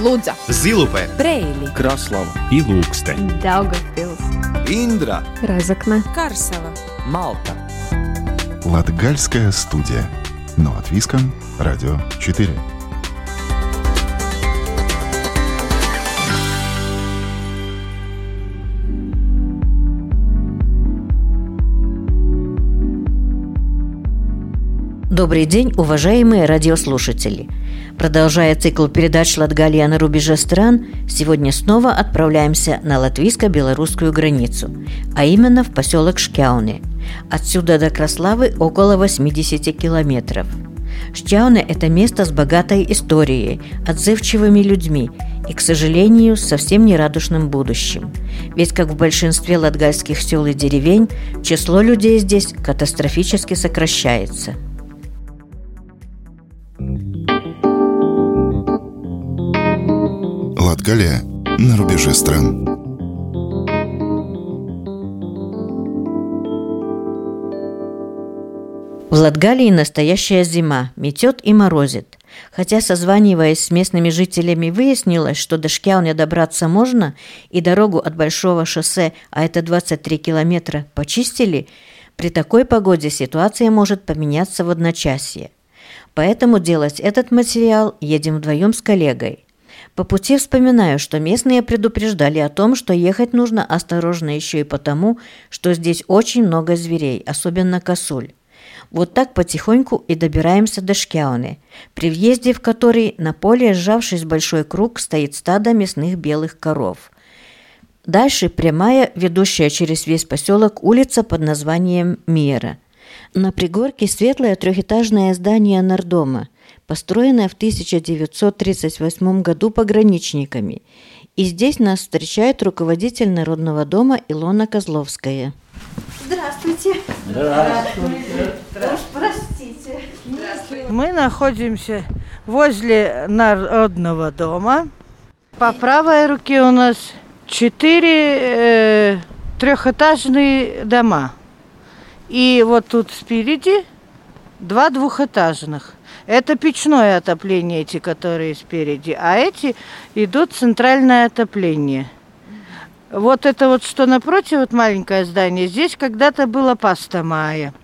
Лудза, Зилупе, Брейли, Краслава и Лукстен. Daugavpils, Индра Разокна, Карсела. Малта Латгальская студия. Но от Виском. Радио 4. Добрый день, уважаемые радиослушатели! Продолжая цикл передач «Латгалия на рубеже стран», сегодня снова отправляемся на латвийско-белорусскую границу, а именно в поселок Шкяуны. Отсюда до Краславы около 80 километров. Шкяуны – это место с богатой историей, отзывчивыми людьми и, к сожалению, совсем нерадушным будущим. Ведь, как в большинстве латгальских сел и деревень, число людей здесь катастрофически сокращается – Латгалия на рубеже стран. В Латгалии настоящая зима, метет и морозит. Хотя, созваниваясь с местными жителями, выяснилось, что до Шкяуня добраться можно, и дорогу от Большого шоссе, а это 23 километра, почистили, при такой погоде ситуация может поменяться в одночасье. Поэтому делать этот материал едем вдвоем с коллегой. По пути вспоминаю, что местные предупреждали о том, что ехать нужно осторожно еще и потому, что здесь очень много зверей, особенно косуль. Вот так потихоньку и добираемся до Шкяуны, при въезде в который на поле, сжавшись большой круг, стоит стадо мясных белых коров. Дальше прямая, ведущая через весь поселок улица под названием Мира. На пригорке светлое трехэтажное здание Нардома, построенное в 1938 году пограничниками. И здесь нас встречает руководитель Народного дома Илона Козловская. Здравствуйте. Здравствуйте. Уж простите. Мы находимся возле Народного дома. По правой руке у нас четыре э, трехэтажные дома. И вот тут спереди два двухэтажных. Это печное отопление, эти, которые спереди. А эти идут центральное отопление. Вот это вот, что напротив, вот маленькое здание, здесь когда-то была паста Майя.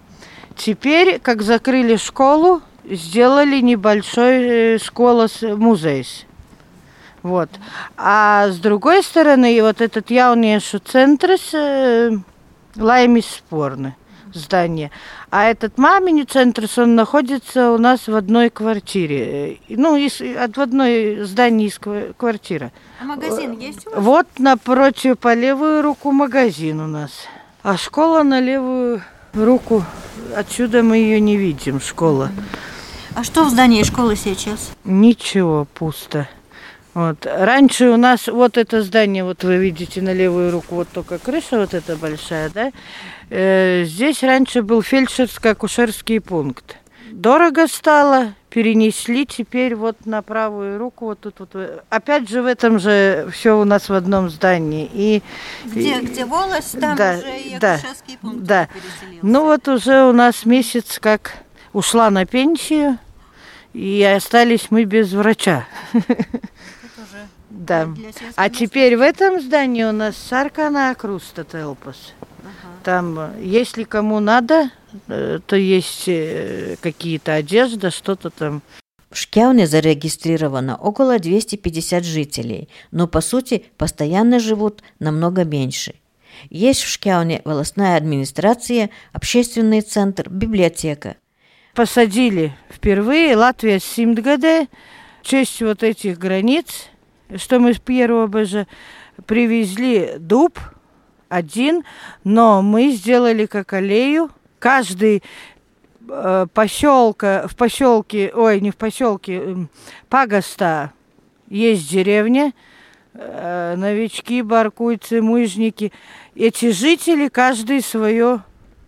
Теперь, как закрыли школу, сделали небольшой э, школа музей. Вот. А с другой стороны, вот этот яунешу центр э, лаймис спорный здание. А этот мамини центр, он находится у нас в одной квартире. Ну, из, от в одной здании из квартиры. А магазин есть у вас? Вот напротив, по левую руку магазин у нас. А школа на левую руку. Отсюда мы ее не видим, школа. А что в здании школы сейчас? Ничего, пусто. Вот. Раньше у нас вот это здание, вот вы видите на левую руку, вот только крыша вот эта большая, да? Э, здесь раньше был фельдшерско-акушерский пункт. Дорого стало, перенесли теперь вот на правую руку, вот тут вот. Опять же в этом же все у нас в одном здании. И, где, и, где волость, там да, уже и да, пункт да. Ну вот уже у нас месяц как ушла на пенсию, и остались мы без врача. Да. А теперь в этом здании у нас Саркана Акруста Телпас. Там, если кому надо, э, то есть э, какие-то одежда, что-то там. В Шкяуне зарегистрировано около 250 жителей, но по сути постоянно живут намного меньше. Есть в Шкяуне волосная администрация, общественный центр, библиотека. Посадили впервые Латвия Симдгаде в честь вот этих границ, что мы с первого БЖ привезли дуб один, но мы сделали как аллею. Каждый э, поселка, в поселке, ой, не в поселке, э, Пагаста есть деревня, э, новички, баркуйцы, мужники. Эти жители каждый свое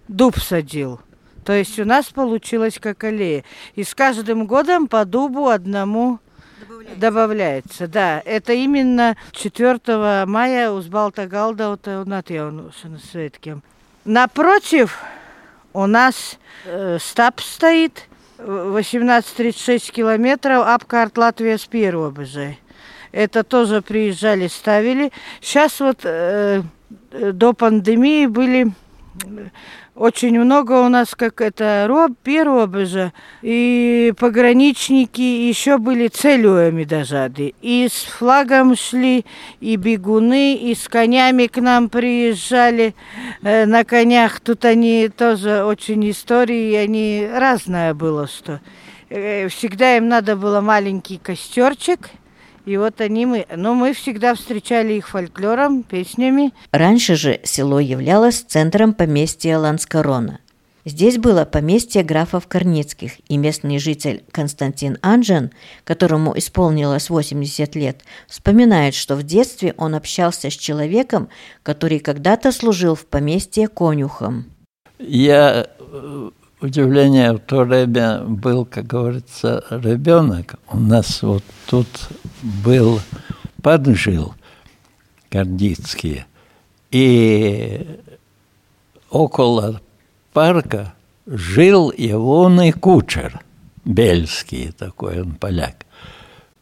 дуб садил. То есть у нас получилось как аллея. И с каждым годом по дубу одному добавляется. добавляется. Да, это именно 4 мая у Сбалтагалда вот на светке. Напротив у нас э, стаб стоит 18-36 километров, апкарт Латвия с первого бежа. Это тоже приезжали, ставили. Сейчас вот э, до пандемии были очень много у нас, как это, роб, первобежа, и пограничники еще были целюями даже. И с флагом шли, и бегуны, и с конями к нам приезжали э, на конях. Тут они тоже очень истории, они разное было, что э, всегда им надо было маленький костерчик – и вот они мы, но мы всегда встречали их фольклором, песнями. Раньше же село являлось центром поместья Ланскорона. Здесь было поместье графов Корницких, и местный житель Константин Анжен, которому исполнилось 80 лет, вспоминает, что в детстве он общался с человеком, который когда-то служил в поместье конюхом. Я э, удивление в то время был, как говорится, ребенок. У нас вот тут был поджил Гордицкий, и около парка жил егоный кучер, бельский такой, он поляк.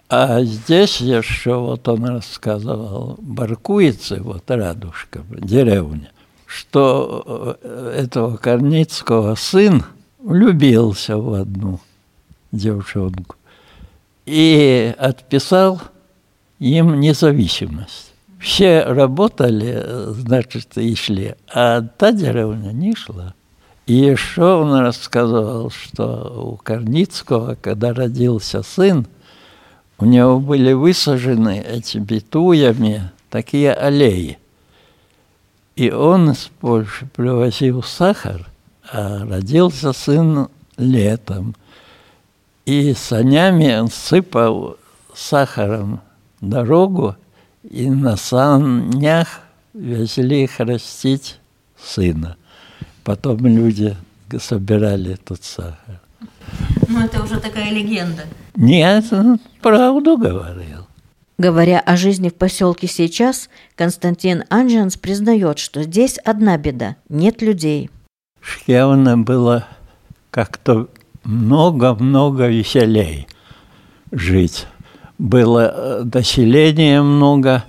А здесь еще, вот он рассказывал, Баркуицы, вот Радушка, деревня, что э, этого Корницкого сын влюбился в одну девчонку и отписал им независимость. Все работали, значит, и шли, а та деревня не шла. И еще он рассказывал, что у Корницкого, когда родился сын, у него были высажены этими туями такие аллеи – и он из Польши привозил сахар, а родился сын летом. И санями он сыпал сахаром дорогу, и на санях везли их растить сына. Потом люди собирали этот сахар. Ну, это уже такая легенда. Нет, правду говорил. Говоря о жизни в поселке сейчас, Константин Анжанс признает, что здесь одна беда – нет людей. Явно было как-то много-много веселей жить. Было э, много,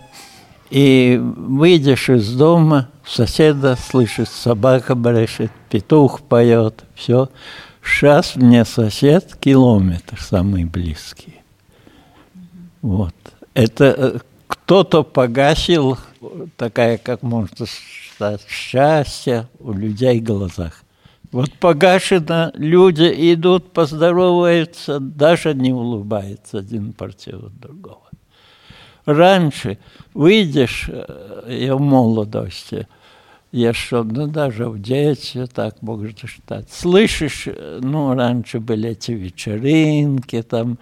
и выйдешь из дома, соседа слышит, собака брешет, петух поет, все. Сейчас мне сосед километр самый близкий. Вот. Это э, кто-то погасил такая, как можно сказать, счастье у людей в глазах. Вот погашено, люди идут, поздороваются, даже не улыбается один против другого. Раньше выйдешь, э, я в молодости, я что, ну даже в детстве так можно считать. Слышишь, э, ну раньше были эти вечеринки, там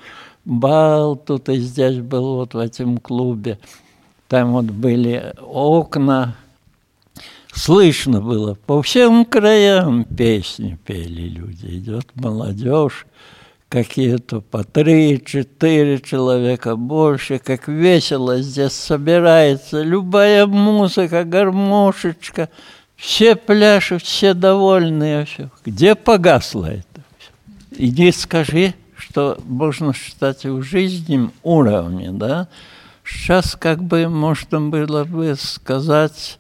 бал тут и здесь был вот в этом клубе. Там вот были окна. Слышно было, по всем краям песни пели люди. Идет молодежь, какие-то по три-четыре человека больше, как весело здесь собирается. Любая музыка, гармошечка, все пляшут, все довольные. Все. Где погасло это? Иди скажи, что можно считать в жизненном уровне, да, сейчас как бы можно было бы сказать,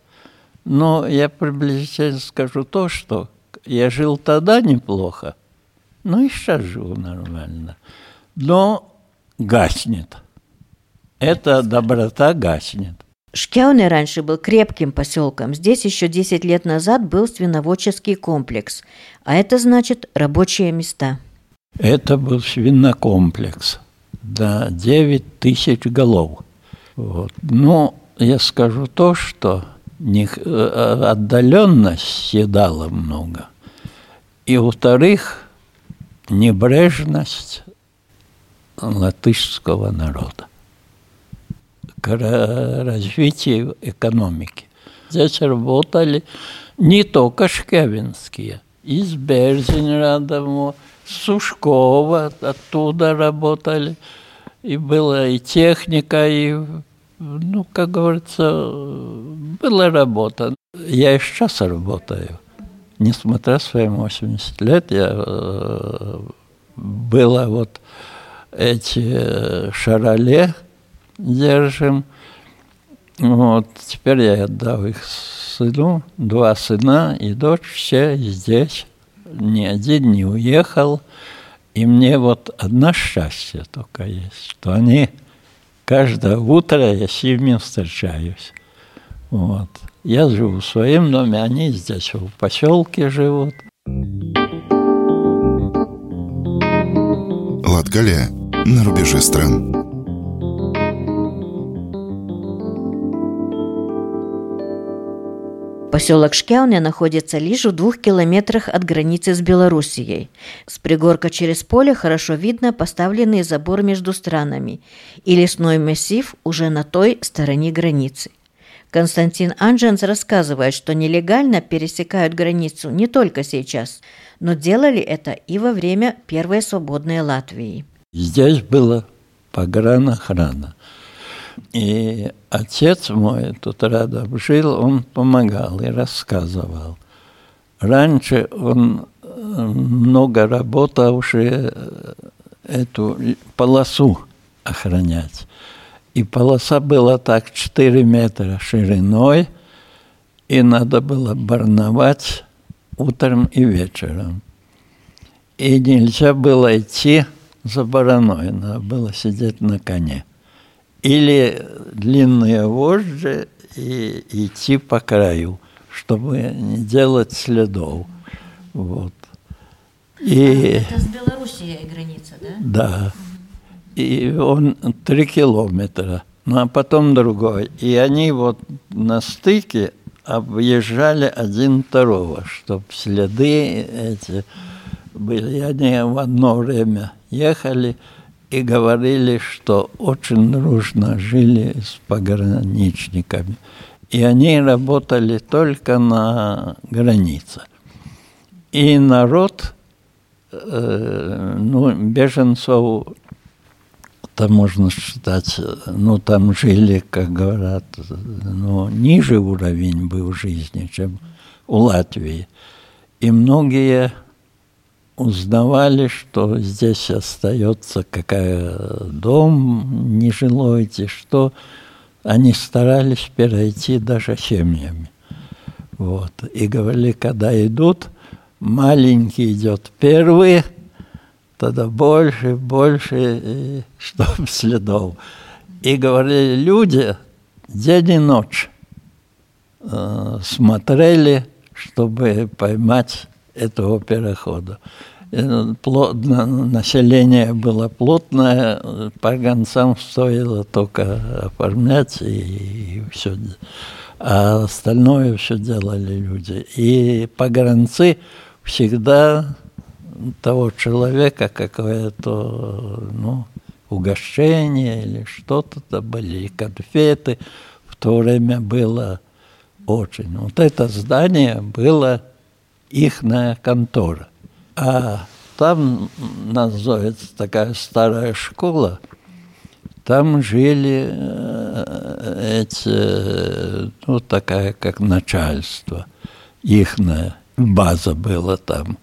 но я приблизительно скажу то, что я жил тогда неплохо, но и сейчас живу нормально, но гаснет. Эта доброта гаснет. Шкяуне раньше был крепким поселком. Здесь еще 10 лет назад был свиноводческий комплекс. А это значит рабочие места. Это был свинокомплекс. Да, 9 тысяч голов. Вот. Но я скажу то, что не, э, отдаленность съедала много. И, во-вторых, небрежность латышского народа к развитию экономики. Здесь работали не только шкевинские, из Берзинрадова, Сушкова оттуда работали. И была и техника, и, ну, как говорится, была работа. Я и сейчас работаю. Несмотря свои 80 лет, я э, было вот эти шароле, держим. Вот, теперь я отдал их сыну, два сына и дочь, все здесь. Ни один не уехал. И мне вот одно счастье только есть, что они каждое утро я с ними встречаюсь. Вот. Я живу в своем доме, они здесь в поселке живут. Латгалия на рубеже стран. Поселок Шкяуне находится лишь в двух километрах от границы с Белоруссией. С пригорка через поле хорошо видно поставленный забор между странами, и лесной массив уже на той стороне границы. Константин Анженс рассказывает, что нелегально пересекают границу не только сейчас, но делали это и во время Первой свободной Латвии. Здесь была погранохрана. И отец мой тут рядом жил, он помогал и рассказывал. Раньше он э, много работал уже э, эту полосу охранять. И полоса была так 4 метра шириной, и надо было барновать утром и вечером. И нельзя было идти за бараной, надо было сидеть на коне. Или длинные вожжи и идти по краю, чтобы не делать следов. Вот. И... Это с Белоруссией граница, да? Да и он три километра, ну а потом другой. И они вот на стыке объезжали один второго, чтобы следы эти были. И они в одно время ехали и говорили, что очень дружно жили с пограничниками. И они работали только на границе. И народ, э, ну, беженцев там можно считать, ну, там жили, как говорят, ну, ниже уровень был жизни, чем у Латвии. И многие узнавали, что здесь остается какая дом нежилой, что они старались перейти даже семьями. Вот. И говорили, когда идут, маленький идет первый – тогда больше, больше, чтобы следов. И говорили, люди день и ночь э, смотрели, чтобы поймать этого перехода. Плотно, население было плотное, по гонцам стоило только оформлять и, и все. А остальное все делали люди. И погранцы всегда того человека какое-то, ну, угощение или что-то были, конфеты. В то время было очень. Вот это здание было ихная контора. А там называется такая старая школа, там жили э, эти, ну, такая как начальство, ихная база была там.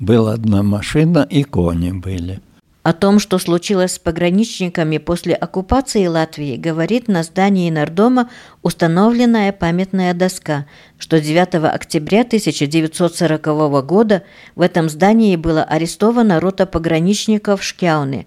Была одна машина и кони были. О том, что случилось с пограничниками после оккупации Латвии, говорит на здании Нардома установленная памятная доска, что 9 октября 1940 года в этом здании было арестовано рота пограничников Шкяуны,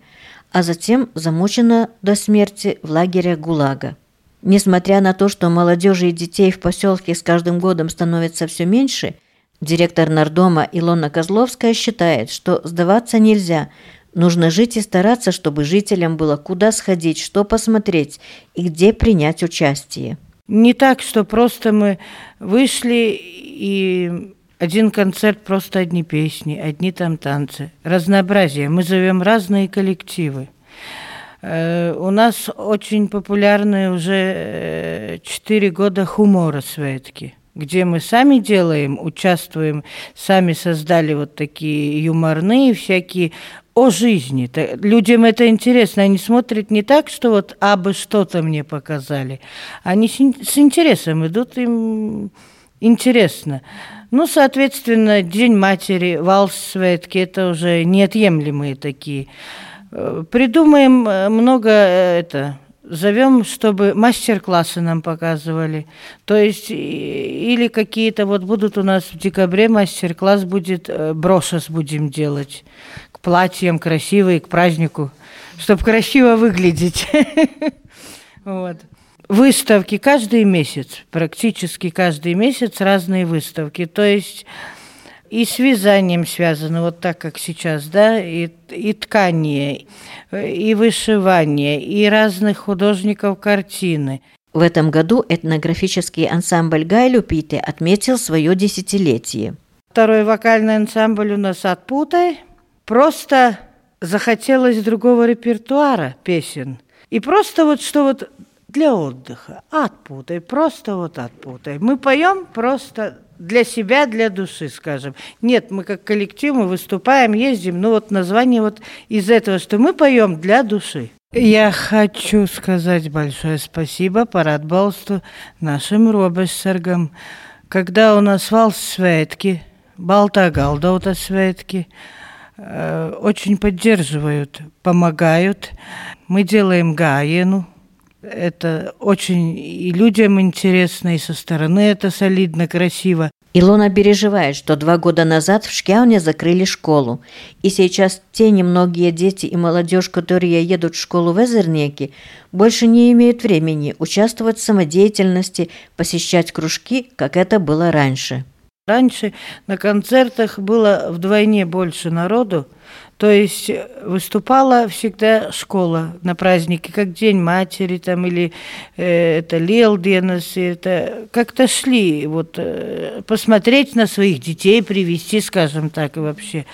а затем замучено до смерти в лагере ГУЛАГа. Несмотря на то, что молодежи и детей в поселке с каждым годом становится все меньше – Директор Нардома Илона Козловская считает, что сдаваться нельзя. Нужно жить и стараться, чтобы жителям было куда сходить, что посмотреть и где принять участие. Не так, что просто мы вышли и один концерт, просто одни песни, одни там танцы. Разнообразие. Мы зовем разные коллективы. Э, у нас очень популярны уже 4 э, года хумора светки где мы сами делаем, участвуем, сами создали вот такие юморные всякие о жизни. Людям это интересно, они смотрят не так, что вот абы что-то мне показали. Они с интересом идут, им интересно. Ну, соответственно, День матери, валс светки, это уже неотъемлемые такие. Э, придумаем э, много э, это, зовем, чтобы мастер-классы нам показывали. То есть или какие-то, вот будут у нас в декабре мастер-класс будет, э, брошес будем делать к платьям красивые, к празднику, чтобы красиво выглядеть. Вот. Выставки каждый месяц, практически каждый месяц разные выставки. То есть и с вязанием связано, вот так, как сейчас, да, и, и ткание, и вышивание, и разных художников картины. В этом году этнографический ансамбль Гайлюпите отметил свое десятилетие. Второй вокальный ансамбль у нас «Отпутай». Просто захотелось другого репертуара песен. И просто вот что вот для отдыха. Отпутай, просто вот отпутай. Мы поем просто для себя, для души, скажем. Нет, мы как коллектив, мы выступаем, ездим, ну вот название вот из этого, что мы поем для души. Я хочу сказать большое спасибо Парад Балсту нашим робессергам. Когда у нас вал светки, балта галдаута светки, э, очень поддерживают, помогают. Мы делаем гаену, это очень и людям интересно, и со стороны это солидно, красиво. Илона переживает, что два года назад в Шкяуне закрыли школу, и сейчас те немногие дети и молодежь, которые едут в школу в Эзернеке, больше не имеют времени участвовать в самодеятельности, посещать кружки, как это было раньше. Раньше на концертах было вдвойне больше народу, то есть выступала всегда школа на празднике, как День матери там, или э, это Лелденес, это как-то шли вот, э, посмотреть на своих детей, привести, скажем так, и вообще.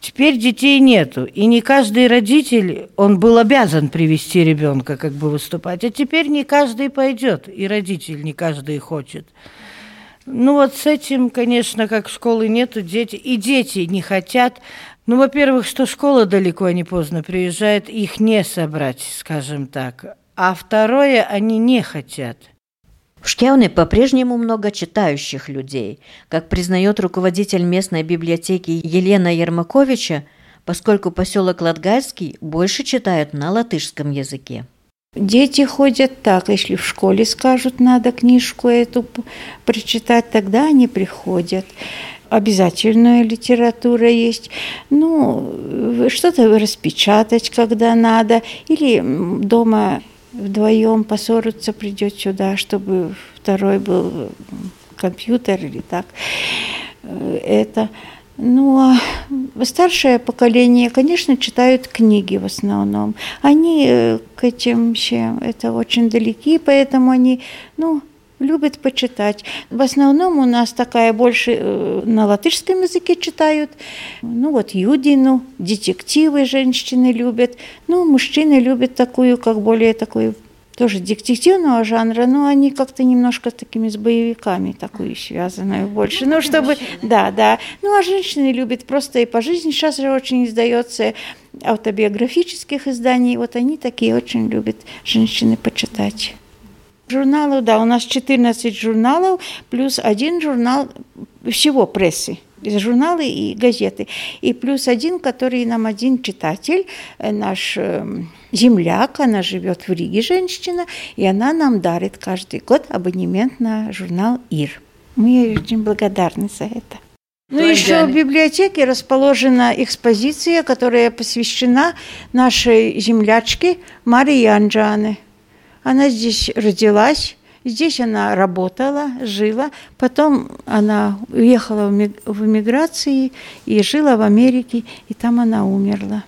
Теперь детей нету, и не каждый родитель, он был обязан привести ребенка, как бы выступать, а теперь не каждый пойдет, и родитель не каждый хочет. Ну вот с этим, конечно, как школы нету, дети, и дети не хотят, ну, во-первых, что школа далеко не поздно приезжает, их не собрать, скажем так. А второе, они не хотят. В Шкяуне по-прежнему много читающих людей. Как признает руководитель местной библиотеки Елена Ермаковича, поскольку поселок Латгальский больше читают на латышском языке. Дети ходят так, если в школе скажут, надо книжку эту прочитать, тогда они приходят обязательная литература есть. Ну, что-то распечатать, когда надо. Или дома вдвоем поссориться придет сюда, чтобы второй был компьютер или так. Это. Ну, а старшее поколение, конечно, читают книги в основном. Они э, к этим всем, это очень далеки, поэтому они, ну, любят почитать. В основном у нас такая больше э, на латышском языке читают. Ну вот Юдину, детективы женщины любят. Ну, мужчины любят такую, как более такую тоже детективного жанра, но они как-то немножко такими с боевиками такую связанную больше. Ну, чтобы, да, да. Ну, а женщины любят просто и по жизни. Сейчас же очень издается автобиографических изданий. Вот они такие очень любят женщины почитать. Журналов, да, у нас 14 журналов, плюс один журнал всего прессы журналы и газеты. И плюс один, который нам один читатель, э, наш эм, земляк, она живет в Риге, женщина, и она нам дарит каждый год абонемент на журнал «Ир». Мы ей очень благодарны за это. Ну, Кто еще в библиотеке расположена экспозиция, которая посвящена нашей землячке Марии Анджане. Она здесь родилась, здесь она работала, жила, потом она уехала в эмиграции и жила в Америке, и там она умерла.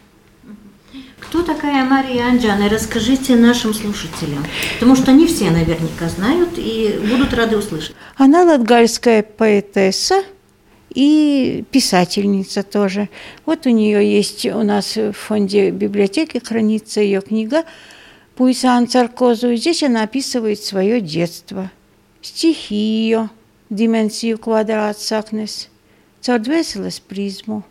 Кто такая Мария Анджана? Расскажите нашим слушателям, потому что они все наверняка знают и будут рады услышать. Она латгальская поэтесса и писательница тоже. Вот у нее есть у нас в фонде библиотеки хранится ее книга Пуйсан Царкозу. Здесь она описывает свое детство, стихи ее, дименсию квадрат сакнес, цардвеселес призму.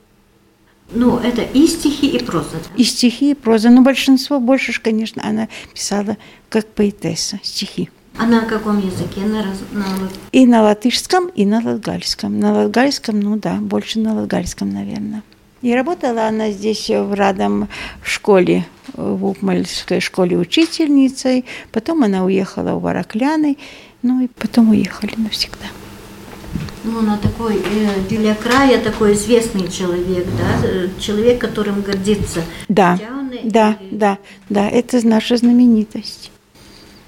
Ну, это и стихи, и проза. Да? И стихи, и проза. Но большинство больше, конечно, она писала как поэтесса стихи. А на каком языке? На, на... И на латышском, и на латгальском. На латгальском, ну да, больше на латгальском, наверное. И работала она здесь в Радом в школе, в Упмальской школе учительницей. Потом она уехала в Варакляны, ну и потом уехали навсегда. Ну, она такой э, для края такой известный человек, да, э, человек, которым гордится. Да, Тяуны да, и- да, да, это наша знаменитость.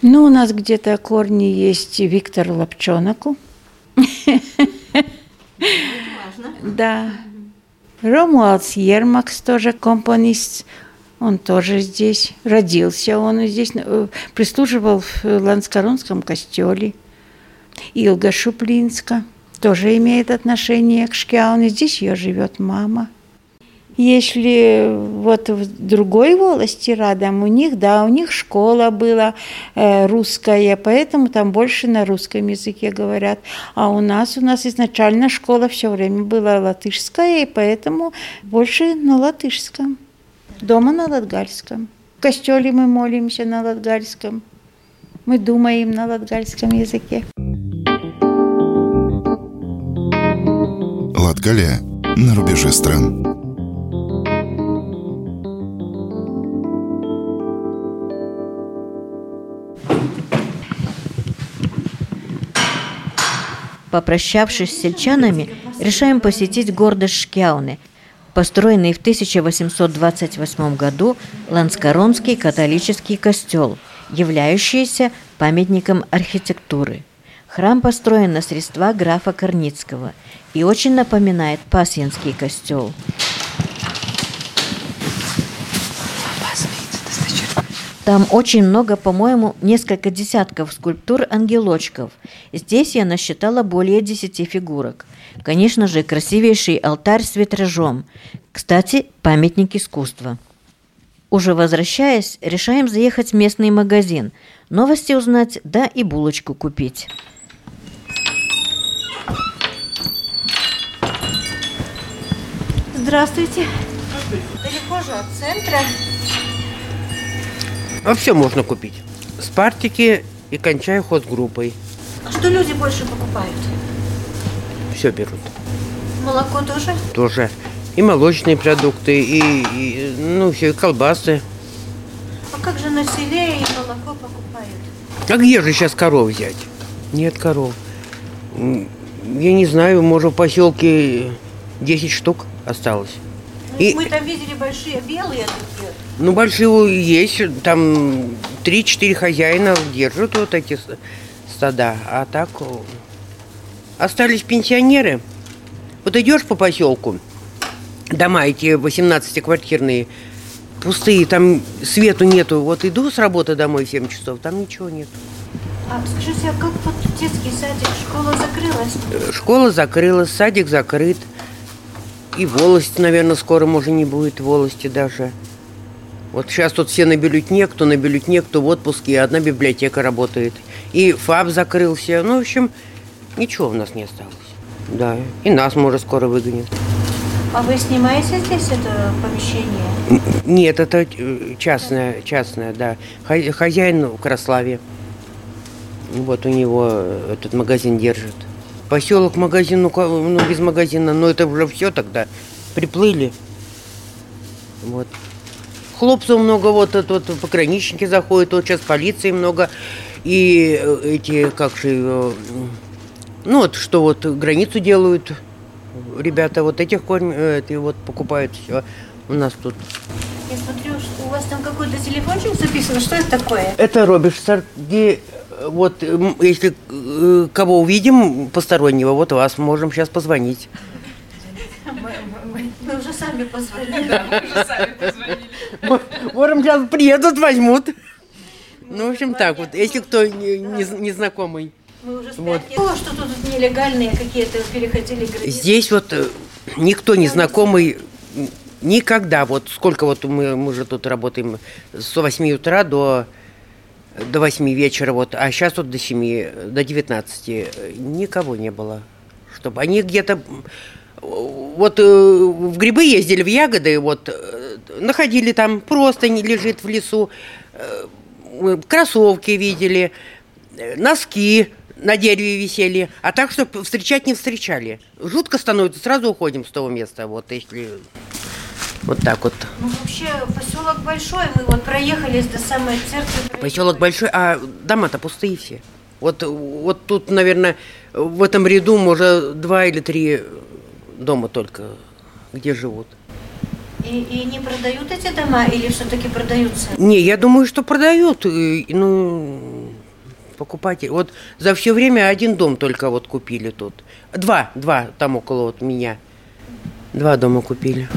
Ну, у нас где-то корни есть Виктор Лапчонаку. Да. Ромуалдс Ермакс тоже компонист. Он тоже здесь. Родился он здесь. э, Прислуживал в Ланскоронском костеле. Илга Шуплинска тоже имеет отношение к Шкяуне. Здесь ее живет мама. Если вот в другой волости рядом, у них, да, у них школа была э, русская, поэтому там больше на русском языке говорят. А у нас, у нас изначально школа все время была латышская, и поэтому больше на латышском. Дома на латгальском. В костеле мы молимся на латгальском. Мы думаем на латгальском языке. Латгалия на рубеже стран. Попрощавшись с сельчанами, решаем посетить город Шкяуны, построенный в 1828 году Ланскоронский католический костел, являющийся памятником архитектуры. Храм построен на средства графа Корницкого и очень напоминает Пасьянский костел. Там очень много, по-моему, несколько десятков скульптур ангелочков. Здесь я насчитала более десяти фигурок. Конечно же, красивейший алтарь с витражом. Кстати, памятник искусства. Уже возвращаясь, решаем заехать в местный магазин, новости узнать, да и булочку купить. Здравствуйте. Далеко же от центра. А все можно купить. Спартики и кончая хозгруппой. А что люди больше покупают? Все берут. Молоко тоже? Тоже. И молочные продукты, и, и, ну, все, и колбасы. А как же на селе и молоко покупают? А где же сейчас коров взять? Нет коров. Я не знаю, может, в поселке 10 штук осталось. Ну, И- Мы там видели большие белые такие. Ну, большие есть, там 3-4 хозяина держат вот эти стада. А так о, остались пенсионеры. Вот идешь по поселку, дома эти 18-квартирные, пустые, там свету нету. Вот иду с работы домой в 7 часов, там ничего нет. А скажите, а как вот детский садик, школа закрылась? Э, Школа закрылась, садик закрыт. И волости, наверное, скоро, может, не будет волости даже. Вот сейчас тут все на бюллетне, кто на бюллетне, кто в отпуске, и одна библиотека работает. И ФАБ закрылся. Ну, в общем, ничего у нас не осталось. Да, и нас, может, скоро выгонят. А вы снимаете здесь это помещение? Нет, это э, частное, частное, да. Хо- Хозяин в Краславе. Вот у него э, этот магазин держит. Поселок магазин, ну, ну без магазина, но это уже все тогда. Приплыли. Вот. Хлопцев много, вот, это вот пограничники заходят, вот сейчас полиции много. И э, эти, как же, ну вот, что вот границу делают ребята, вот этих корм, э, эти вот покупают все. У нас тут Я смотрю, что у вас там какой-то телефончик записан. Что это такое? Это Роберт где вот если э, кого увидим постороннего, вот вас можем сейчас позвонить. Мы уже сами позвонили. Можем сейчас приедут, возьмут. Ну, в общем, так вот, если кто не- не- незнакомый. Мы уже. О, что тут нелегальные какие-то переходили границы. Здесь вот э, никто незнакомый никогда, вот сколько вот мы, мы же тут работаем с 8 утра до, до 8 вечера, вот, а сейчас вот до 7, до 19, э, никого не было. Чтобы они где-то, вот э, в грибы ездили, в ягоды, вот, э, находили там, просто не лежит в лесу, э, кроссовки видели, носки на дереве висели, а так, что встречать не встречали. Жутко становится, сразу уходим с того места, вот если Вот так вот. Ну, вообще, поселок большой, мы вот проехались до самой церкви. Поселок большой, а дома-то пустые все. Вот, вот тут, наверное, в этом ряду, может, два или три дома только, где живут. И, и не продают эти дома или все-таки продаются? Не, я думаю, что продают. и, Ну, покупатель. Вот за все время один дом только вот купили тут. Два, два там около вот меня. Два дома купили.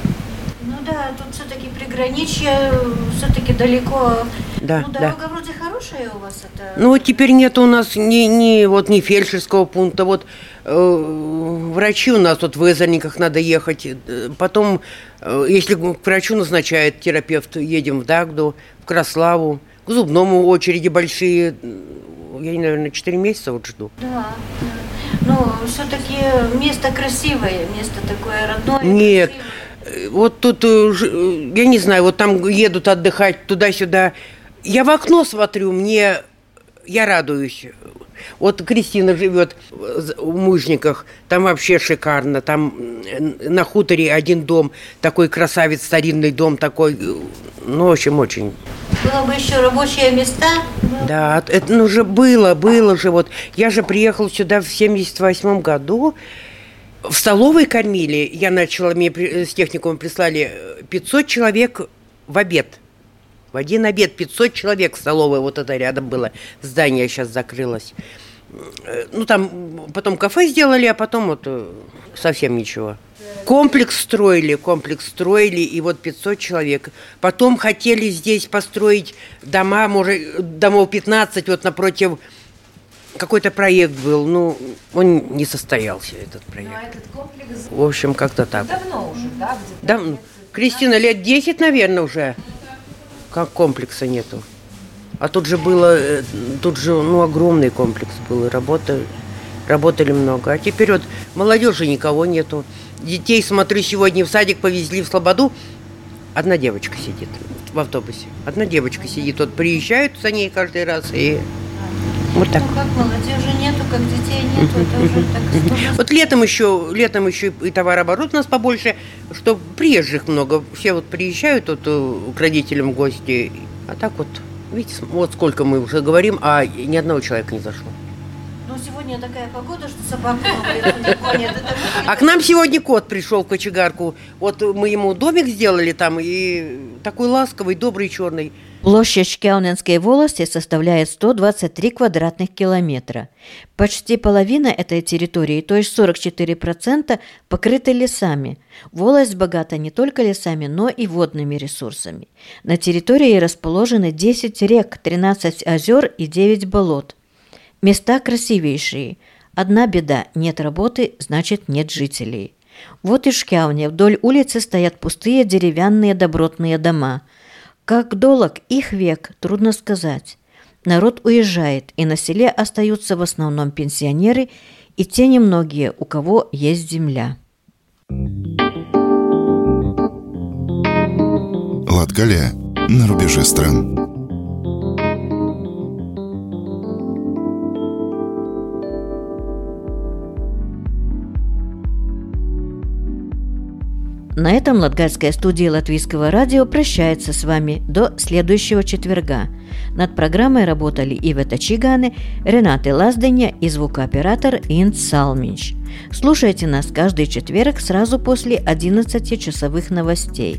Ну да, тут все-таки приграничье, все-таки далеко. Да, ну, да. дорога вроде хорошая у вас это. Ну вот теперь нет у нас ни, ни, вот, ни фельдшерского пункта. Вот э, врачи у нас вот в Эзерниках надо ехать. Э, Потом, э, если к врачу назначает терапевт, едем в Дагду, в Краславу. К зубному очереди большие. Я, наверное, 4 месяца вот жду. Да. Но все-таки место красивое, место такое родное. Нет. красивое. Э, Вот тут, э, э, я не знаю, вот там едут отдыхать туда-сюда. Я в окно смотрю, мне, я радуюсь. Вот Кристина живет в Мужниках, там вообще шикарно. Там э, на хуторе один дом, такой красавец, старинный дом такой. э, Ну, в общем, очень. Было бы еще рабочие места. Да, это ну, уже было, было же. Вот я же приехал сюда в 78 году. В столовой кормили. Я начала, мне при- с техникумом прислали э, 500 человек в обед. В один обед 500 человек в столовой. Вот это рядом было. Здание сейчас закрылось. Э, Ну, там потом кафе сделали, а потом вот э, совсем ничего. Комплекс строили, комплекс строили, и вот 500 человек. Потом хотели здесь построить дома, может, домов 15, вот напротив какой-то проект был, ну, он не состоялся, этот проект. этот комплекс В общем, как-то так. давно уже, да? Да, Кристина, лет 10, наверное, уже, как комплекса нету. А тут же было, э, тут же, ну, огромный комплекс был, и работа, работали много. А теперь вот молодежи никого нету. Детей, смотрю, сегодня в садик повезли в Слободу. Одна девочка сидит в автобусе. Одна девочка сидит. Вот приезжают за ней каждый раз, и вот так. Ну как молодежи нету, как детей нету, это уже так. Вот летом еще, летом еще и товарооборот у нас побольше, что приезжих много. Все вот приезжают вот э, к родителям в гости. А так вот, видите, вот сколько мы уже говорим, а ни одного человека не зашло. Ну сегодня такая погода, что. Это А к нам сегодня кот пришел в кочегарку. Вот мы ему домик сделали там, и такой ласковый, добрый, черный. Площадь Шкяуненской волости составляет 123 квадратных километра. Почти половина этой территории, то есть 44%, покрыты лесами. Волость богата не только лесами, но и водными ресурсами. На территории расположены 10 рек, 13 озер и 9 болот. Места красивейшие. Одна беда – нет работы, значит нет жителей. Вот и в Шкяуне вдоль улицы стоят пустые деревянные добротные дома. Как долог их век, трудно сказать. Народ уезжает, и на селе остаются в основном пенсионеры и те немногие, у кого есть земля. Латгалия на рубеже стран. На этом Латгальская студия Латвийского радио прощается с вами до следующего четверга. Над программой работали Ивета Чиганы, Рената Лазденя и звукооператор Инт Салминч. Слушайте нас каждый четверг сразу после 11-часовых новостей.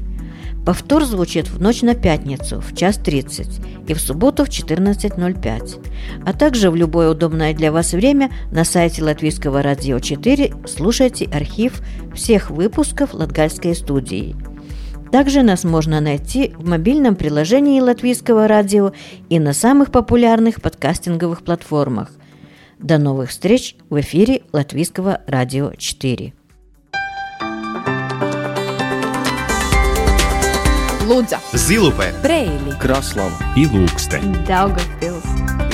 Повтор звучит в ночь на пятницу в час 30 и в субботу в 14.05, а также в любое удобное для вас время на сайте Латвийского радио 4 слушайте архив всех выпусков Латгальской студии. Также нас можно найти в мобильном приложении Латвийского радио и на самых популярных подкастинговых платформах. До новых встреч в эфире Латвийского радио 4. Лудза, Zilupē, Preili, Kraslava и Lūkste. Daugavpils,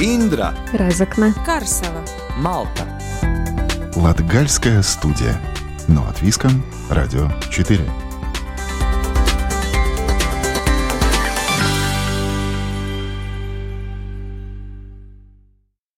Индра, Разокна, Карсела. Малта. Латгальская студия. На латвийском радио 4.